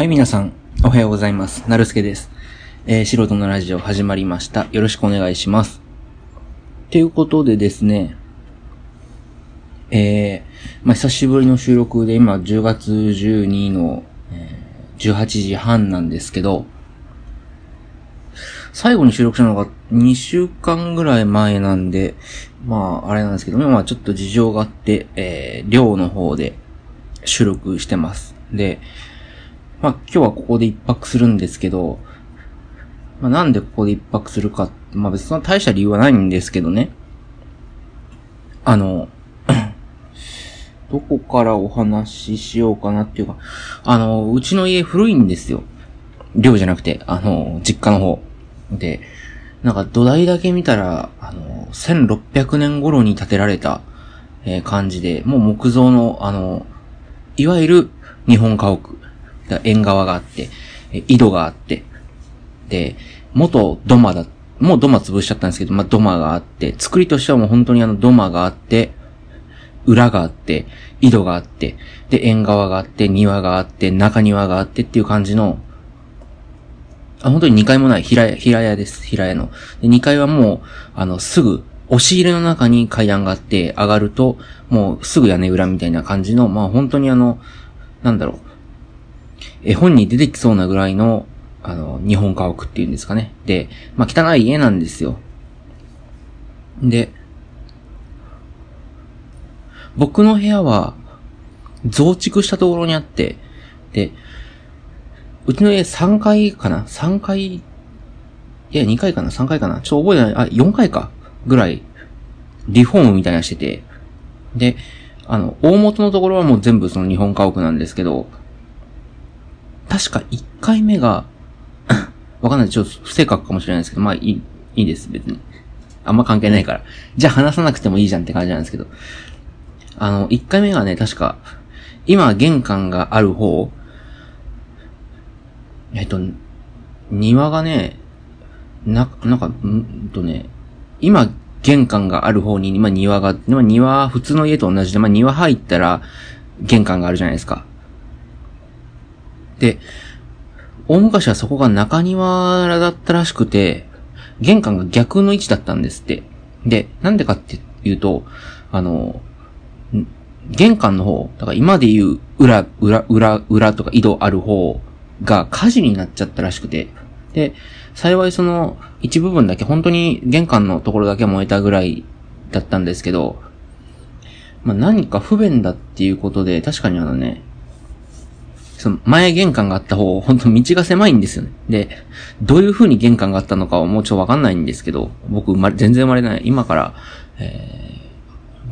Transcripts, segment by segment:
はい、皆さん、おはようございます。なるすけです。えー、素人のラジオ始まりました。よろしくお願いします。ということでですね、えー、まあ、久しぶりの収録で、今、10月12の、えー18時半なんですけど、最後に収録したのが2週間ぐらい前なんで、まあ、あれなんですけどね、まあちょっと事情があって、えー、寮の方で収録してます。で、まあ今日はここで一泊するんですけど、まあなんでここで一泊するか、まあ別に大した理由はないんですけどね。あの、どこからお話ししようかなっていうか、あの、うちの家古いんですよ。寮じゃなくて、あの、実家の方。で、なんか土台だけ見たら、あの、1600年頃に建てられた、えー感じで、もう木造の、あの、いわゆる日本家屋。縁側があって、井戸があって、で、元土間だ、もう土間潰しちゃったんですけど、まあ、土間があって、作りとしてはもう本当にあの土間があって、裏があって、井戸があって、で、縁側があって、庭があって、中庭があってっていう感じの、あ、本当に2階もない、平屋、平屋です、平屋の。で、2階はもう、あの、すぐ、押し入れの中に階段があって、上がると、もうすぐ屋根裏みたいな感じの、まあ本当にあの、なんだろう、絵本に出てきそうなぐらいの、あの、日本家屋っていうんですかね。で、まあ汚い家なんですよ。で、僕の部屋は、増築したところにあって、で、うちの家3階かな ?3 階、いや2階かな ?3 階かな？ちょっと覚えてない。あ、4階かぐらい、リフォームみたいなしてて、で、あの、大元のところはもう全部その日本家屋なんですけど、確か1回目が、わかんない。ちょっと不正確かもしれないですけど、まあいい、いいです、別に。あんま関係ないから。じゃあ話さなくてもいいじゃんって感じなんですけど。あの、1回目がね、確か、今玄関がある方、えっと、庭がね、な、なんか、んとね、今玄関がある方に、まあ庭が、まあ庭、普通の家と同じで、まあ庭入ったら玄関があるじゃないですか。で、大昔はそこが中庭だったらしくて、玄関が逆の位置だったんですって。で、なんでかっていうと、あの、玄関の方、だから今で言う裏、裏、裏、裏とか井戸ある方が火事になっちゃったらしくて、で、幸いその一部分だけ本当に玄関のところだけ燃えたぐらいだったんですけど、まあ何か不便だっていうことで、確かにあのね、その前玄関があった方、本当道が狭いんですよね。で、どういう風に玄関があったのかはもうちょっとわかんないんですけど、僕生まれ、全然生まれない。今から、え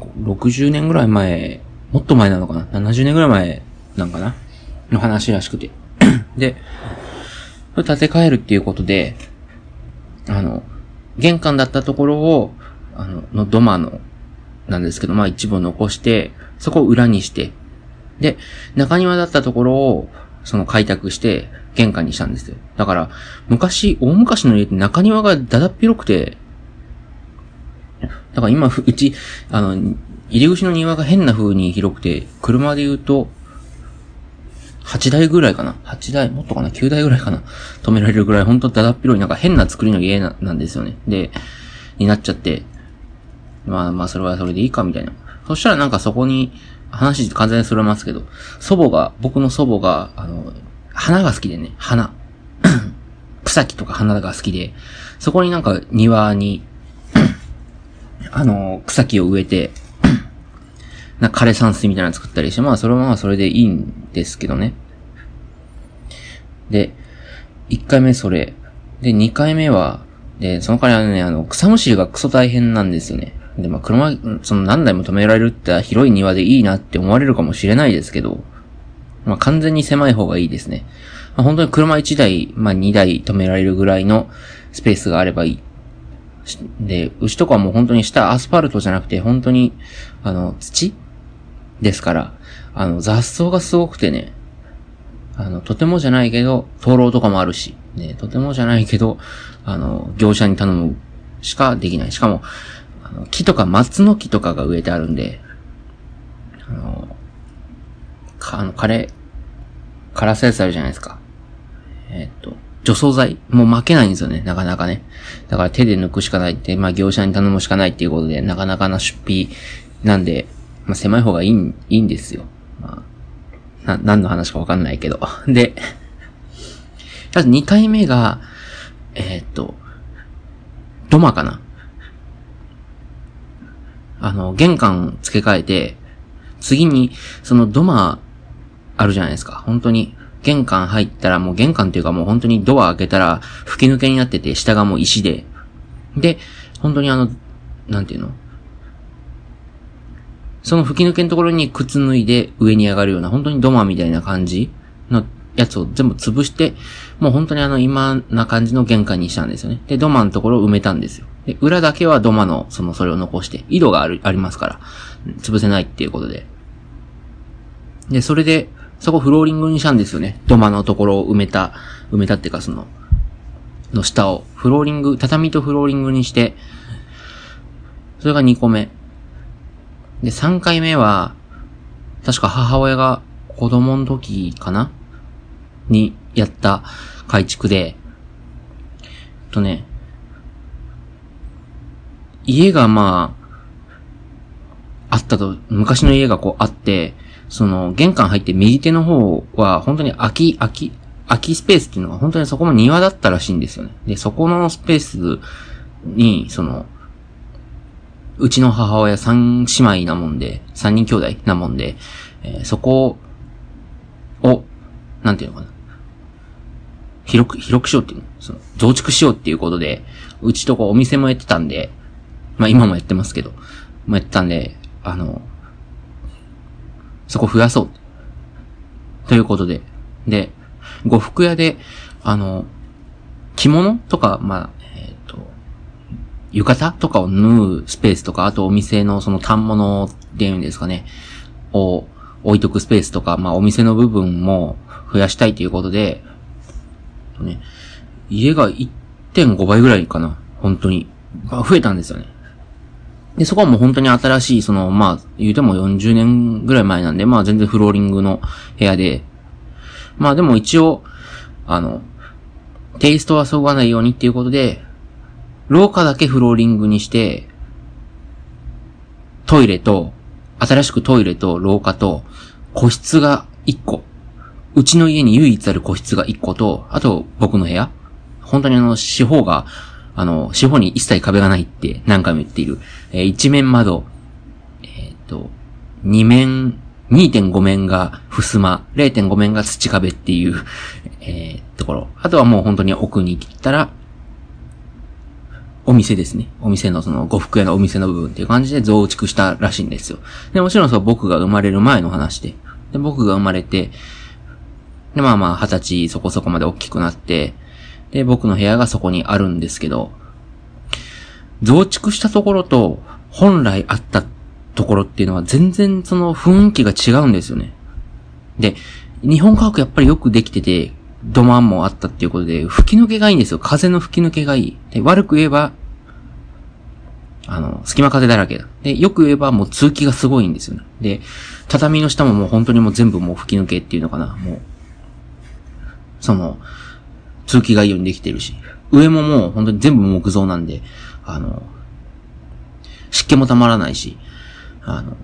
ー、60年ぐらい前、もっと前なのかな ?70 年ぐらい前なんかな？の話らしくて。で、それ建て替えるっていうことで、あの、玄関だったところを、あの、の土間の、なんですけど、まあ一部を残して、そこを裏にして、で、中庭だったところを、その開拓して、玄関にしたんですよ。だから、昔、大昔の家って中庭がだだっ広くて、だから今、うち、あの、入り口の庭が変な風に広くて、車で言うと、8台ぐらいかな ?8 台、もっとかな ?9 台ぐらいかな止められるぐらい、ほんとだだっ広い、なんか変な作りの家なんですよね。で、になっちゃって、まあまあ、それはそれでいいか、みたいな。そしたらなんかそこに、話完全にそれますけど、祖母が、僕の祖母が、あの、花が好きでね、花。草木とか花が好きで、そこになんか庭に、あの、草木を植えて、な枯山水みたいなの作ったりして、まあそれはまあそれでいいんですけどね。で、1回目それ。で、2回目は、で、その代わりはね、あの、草むしりがクソ大変なんですよね。で、まあ車、その何台も止められるって広い庭でいいなって思われるかもしれないですけど、まあ完全に狭い方がいいですね。まあ、本当に車1台、まあ2台止められるぐらいのスペースがあればいい。で、牛とかもう本当に下アスファルトじゃなくて、本当に、あの、土ですから、あの、雑草がすごくてね、あの、とてもじゃないけど、灯籠とかもあるし、ね、とてもじゃないけど、あの、業者に頼むしかできない。しかも、あの木とか松の木とかが植えてあるんで、あの、か、あの、枯れ、カラスやつあるじゃないですか。えーっと、除草剤？もう負けないんですよね、なかなかね。だから手で抜くしかないって、まあ業者に頼むしかないっていうことで、なかなかな出費なんで、まあ狭い方がいい、いいんですよ。まあ、な、何の話かわかんないけど。で、まず2回目が、えー、っと、土間かな。あの、玄関付け替えて、次に、その土間、あるじゃないですか。本当に、玄関入ったらもう玄関っていうかもう本当にドア開けたら吹き抜けになってて、下がもう石で。で、本当にあの、なんていうの？その吹き抜けのところに靴脱いで上に上がるような、本当に土間みたいな感じのやつを全部潰して、もう本当にあの今な感じの玄関にしたんですよね。で、土間のところを埋めたんですよ。で、裏だけは土間の、その、それを残して、井戸がある、ありますから、潰せないっていうことで。で、それで、そこフローリングにしたんですよね。土間のところを埋めた、埋めたっていうかその、の下を、フローリング、畳とフローリングにして、それが2個目。で、3回目は、確か母親が子供の時かなにやった改築で、とね、家がまあ、あったと、昔の家がこうあって、その、玄関入って右手の方は、本当に空き、空き、空きスペースっていうのが本当にそこも庭だったらしいんですよね。で、そこのスペースに、その、うちの母親三姉妹なもんで、三人兄弟なもんで、えー、そこを、なんていうのかな。広く、広くしようっていうの？その、増築しようっていうことで、うちとこお店もやってたんで、まあ今もやってますけど、もやってたんで、あの、そこ増やそう。ということで。で、呉服屋で、あの、着物とか、まあ、えっ、ー、と、浴衣とかを縫うスペースとか、あとお店のその反物っていうんですかね、を置いとくスペースとか、まあお店の部分も増やしたいということで、ね、家が1.5倍ぐらいかな。本当に。増えたんですよね。で、そこはもう本当に新しい、その、まあ、言うても40年ぐらい前なんで、まあ全然フローリングの部屋で、まあでも一応、あの、テイストはそぐわないようにっていうことで、廊下だけフローリングにして、トイレと、新しくトイレと廊下と、個室が1個。うちの家に唯一ある個室が1個と、あと僕の部屋。本当にあの、四方があの、四方に一切壁がないって何回も言っている。えー、一面窓、えっ、と、二面、2.5面が襖、0.5面が土壁っていう、えー、ところ。あとはもう本当に奥に切ったら、お店ですね。お店のその呉服屋のお店の部分っていう感じで増築したらしいんですよ。で、もちろんそう僕が生まれる前の話で。で、僕が生まれて、で、まあまあ、二十歳そこそこまで大きくなって、で、僕の部屋がそこにあるんですけど、増築したところと、本来あったところっていうのは全然その雰囲気が違うんですよね。で、日本家屋やっぱりよくできてて、土間もあったっていうことで、吹き抜けがいいんですよ。風の吹き抜けがいい。で、悪く言えば、あの、隙間風だらけだ。で、よく言えばもう通気がすごいんですよね。で、畳の下ももう本当にもう全部もう吹き抜けっていうのかな。もう、その、通気がいいようにできてるし、上ももう本当に全部木造なんで、あの、湿気もたまらないし、あの、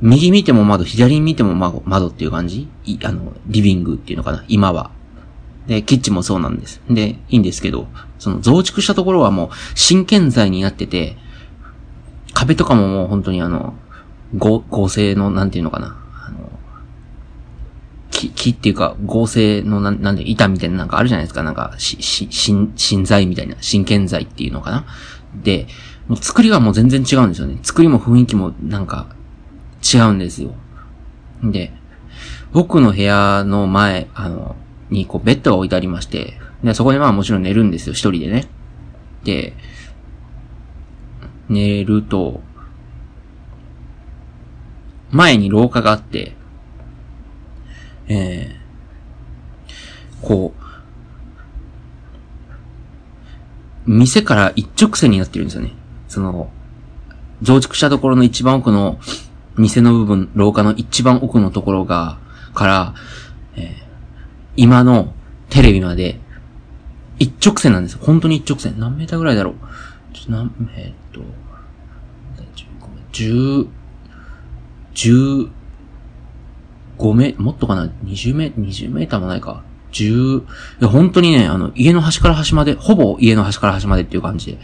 右見ても窓、左見ても窓窓っていう感じ？あの、リビングっていうのかな？今は。で、キッチンもそうなんです。で、いいんですけど、その増築したところはもう新建材になってて、壁とかももう本当にあの、合、合成の、なんていうのかな？木、っていうか、合成のな、なんで、板みたいななんかあるじゃないですか。なんか、し、し、新、新材みたいな、新建材っていうのかな。で、もう作りはもう全然違うんですよね。作りも雰囲気もなんか、違うんですよ。で、僕の部屋の前、あの、にこうベッドが置いてありまして、で、そこでまあもちろん寝るんですよ、一人でね。で、寝ると、前に廊下があって、えー、こう、店から一直線になってるんですよね。その、増築したところの一番奥の店の部分、廊下の一番奥のところが、から、えー、今のテレビまで、一直線なんですよ。本当に一直線。何メーターぐらいだろう。ちょっと何、えー、っと、10、10、5メ、もっとかな ?20 メ、20メーターもないか。10、いや、本当にね、あの、家の端から端まで、ほぼ家の端から端までっていう感じで。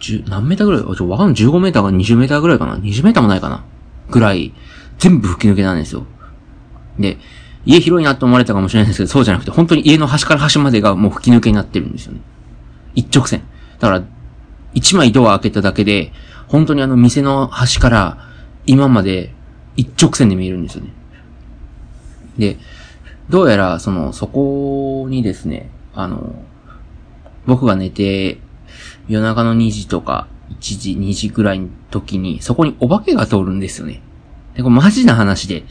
10、何メーターぐらい？ちょ、わかんない。15メーターか20メーターぐらいかな ?20 メーターもないかな？ぐらい、全部吹き抜けなんですよ。で、家広いなと思われたかもしれないですけど、そうじゃなくて、本当に家の端から端までがもう吹き抜けになってるんですよね。一直線。だから、一枚ドア開けただけで、本当にあの店の端から今まで一直線で見えるんですよね。で、どうやら、その、そこにですね、あの、僕が寝て、夜中の2時とか、1時、2時ぐらいの時に、そこにお化けが通るんですよね。で、これマジな話で、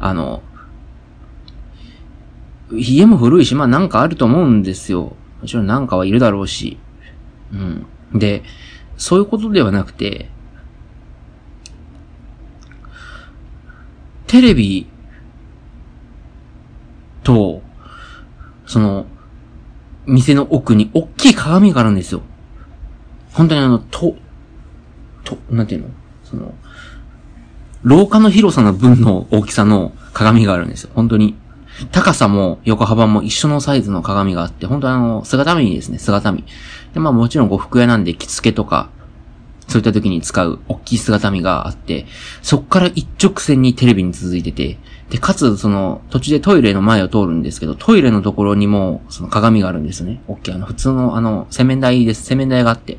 あの、家も古いし、まあなんかあると思うんですよ。もちろんなんかはいるだろうし。うん。で、そういうことではなくて、テレビと、その、店の奥に大きい鏡があるんですよ。本当にあの、と、と、なんていうの？その、廊下の広さの分の大きさの鏡があるんですよ。本当に。高さも横幅も一緒のサイズの鏡があって、本当にあの、姿見ですね、姿見。で、まあもちろん呉服屋なんで着付けとか、そういった時に使う大きい姿見があって、そっから一直線にテレビに続いてて、で、かつ、その、途中でトイレの前を通るんですけど、トイレのところにも、その鏡があるんですね。大きい、あの、普通の、あの、洗面台です。洗面台があって。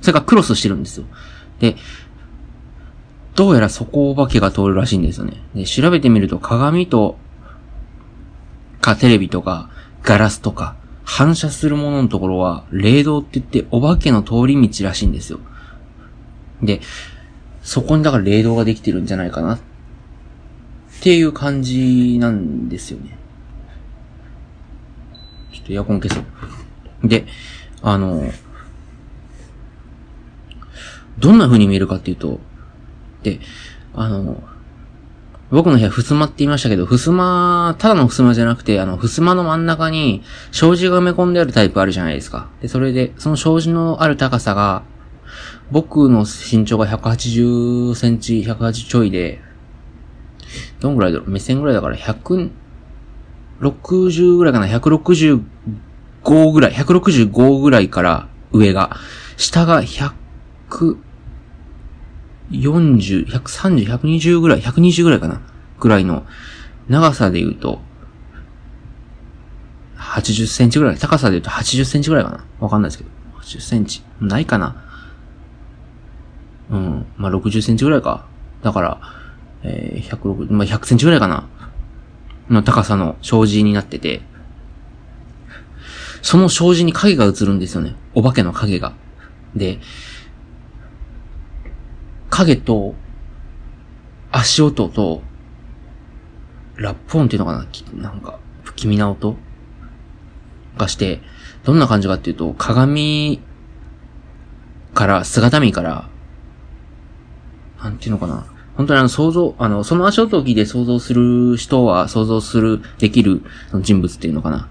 それがクロスしてるんですよ。で、どうやらそこお化けが通るらしいんですよね。で、調べてみると鏡と、かテレビとか、ガラスとか、反射するもののところは、霊道って言ってお化けの通り道らしいんですよ。で、そこにだから霊道ができてるんじゃないかな。っていう感じなんですよね。ちょっとエアコン消そう。で、あの、どんな風に見えるかっていうと、で、あの、僕の部屋、襖って言いましたけど、襖、ただの襖じゃなくて、あの、襖の真ん中に、障子が埋め込んであるタイプあるじゃないですか。で、それで、その障子のある高さが、僕の身長が180センチ、180ちょいで、どんぐらいだろう？目線ぐらいだから160ぐらいかな ?165 ぐらい、165ぐらいから上が、下が100、40、130、120ぐらい、120ぐらいかな？ぐらいの長さで言うと、80センチぐらい、高さで言うと80センチぐらいかな？わかんないですけど。80センチ。ないかな？うん。まあ、60センチぐらいか。だから、えー、160、まあ、100センチぐらいかなの高さの障子になってて、その障子に影が映るんですよね。お化けの影が。で、影と、足音と、ラップ音っていうのかな？なんか、不気味な音がして、どんな感じかっていうと、鏡から、姿見から、なんていうのかな。本当にあの想像、あの、その足音を聞いて想像する人は想像する、できる人物っていうのかな。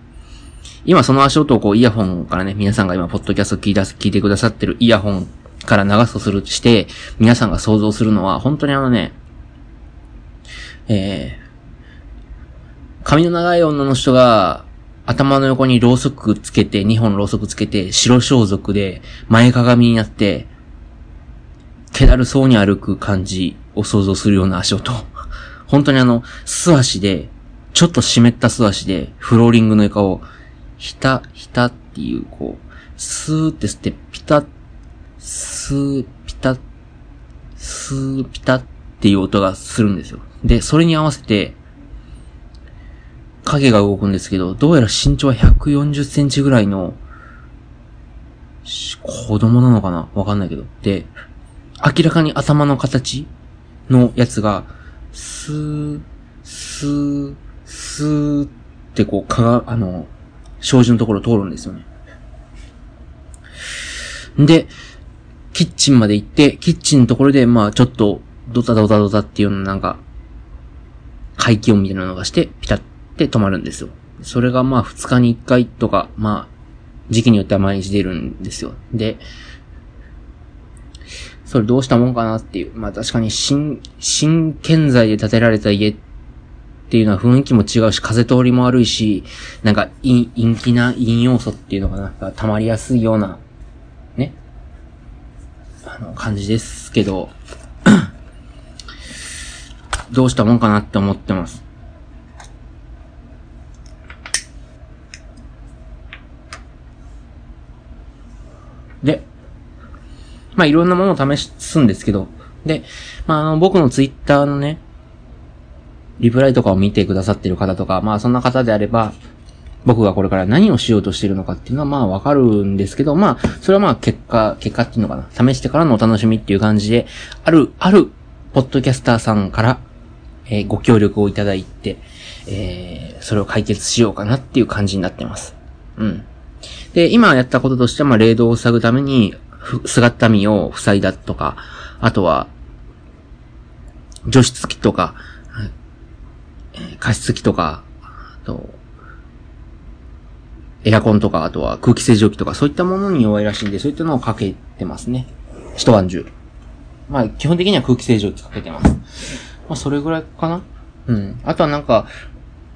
今その足音をこうイヤホンからね、皆さんが今ポッドキャスト聞いた聞いてくださってるイヤホンから流すとするして、皆さんが想像するのは、本当にあのね、えー、髪の長い女の人が、頭の横にろうそくつけて、2本ろうそくつけて、白装束で、前かがみになって、気だるそうに歩く感じを想像するような足音。本当にあの、素足で、ちょっと湿った素足で、フローリングの床を、ひた、ひたっていう、こう、スーって吸って、ピタッスーピタッ、スーピタッっていう音がするんですよ。で、それに合わせて、影が動くんですけど、どうやら身長は140センチぐらいの、子供なのかな？わかんないけど。で、明らかに頭の形のやつが、スー、スー、スーってこう、かが、あの、障子のところ通るんですよね。で、キッチンまで行って、キッチンのところで、まあちょっと、ドタドタドタっていうのなんか、回気温みたいなのがして、ピタって止まるんですよ。それがまあ2日に1回とか、まあ、時期によっては毎日出るんですよ。で、それどうしたもんかなっていう。まあ確かに新、新建材で建てられた家っていうのは雰囲気も違うし、風通りも悪いし、なんか陰、陰気な陰要素っていうのかな、が溜まりやすいような、ね、あの、感じですけど、どうしたもんかなって思ってます。で、まあいろんなものを試すんですけど、で、まああの僕のツイッターのね、リプライとかを見てくださってる方とか、まあそんな方であれば、僕がこれから何をしようとしてるのかっていうのはまあわかるんですけど、まあ、それはまあ結果、結果っていうのかな。試してからのお楽しみっていう感じで、ある、ある、ポッドキャスターさんから、えー、ご協力をいただいて、えー、それを解決しようかなっていう感じになってます。うん。で、今やったこととしては、まあ、霊道を塞ぐために、姿見を塞いだとか、あとは、除湿機とか、加湿器とか、あと、エアコンとか、あとは空気清浄機とか、そういったものに弱いらしいんで、そういったのをかけてますね。一晩中。まあ、基本的には空気清浄機かけてます。まあ、それぐらいかなうん。あとはなんか、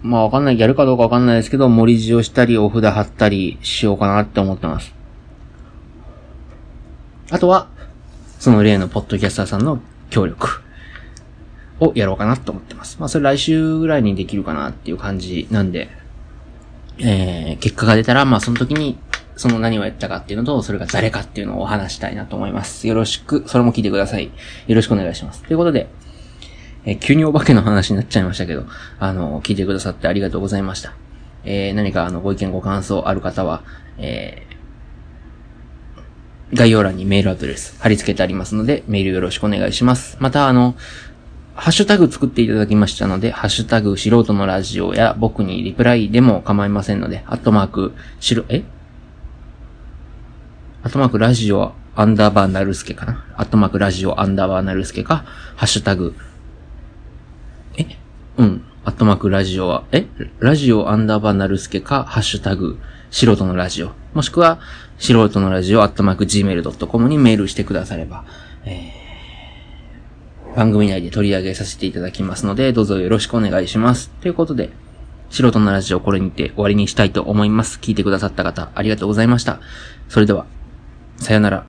まあわかんない、やるかどうかわかんないですけど、森地をしたり、お札貼ったりしようかなって思ってます。あとは、その例のポッドキャスターさんの協力をやろうかなと思ってます。まあそれ来週ぐらいにできるかなっていう感じなんで、えー、結果が出たら、まあその時に、その何をやったかっていうのと、それが誰かっていうのをお話したいなと思います。よろしく、それも聞いてください。よろしくお願いします。ということで、えー、急にお化けの話になっちゃいましたけど、あの、聞いてくださってありがとうございました。えー、何かあの、ご意見ご感想ある方は、えー、概要欄にメールアドレス貼り付けてありますので、メールよろしくお願いします。また、あの、ハッシュタグ作っていただきましたので、ハッシュタグ素人のラジオや僕にリプライでも構いませんので、アットマーク、しろ、え？アットマークラジオアンダーバーナルスケかな？アットマークラジオアンダーバーナルスケか、ハッシュタグえ？うん。アットマークラジオは、え？ラジオアンダーバーナルスケか、ハッシュタグ、素人のラジオ。もしくは、素人のラジオアットマーク gmail.com にメールしてくだされば、えー、番組内で取り上げさせていただきますので、どうぞよろしくお願いします。ということで、素人のラジオこれにて終わりにしたいと思います。聞いてくださった方、ありがとうございました。それでは、さよなら。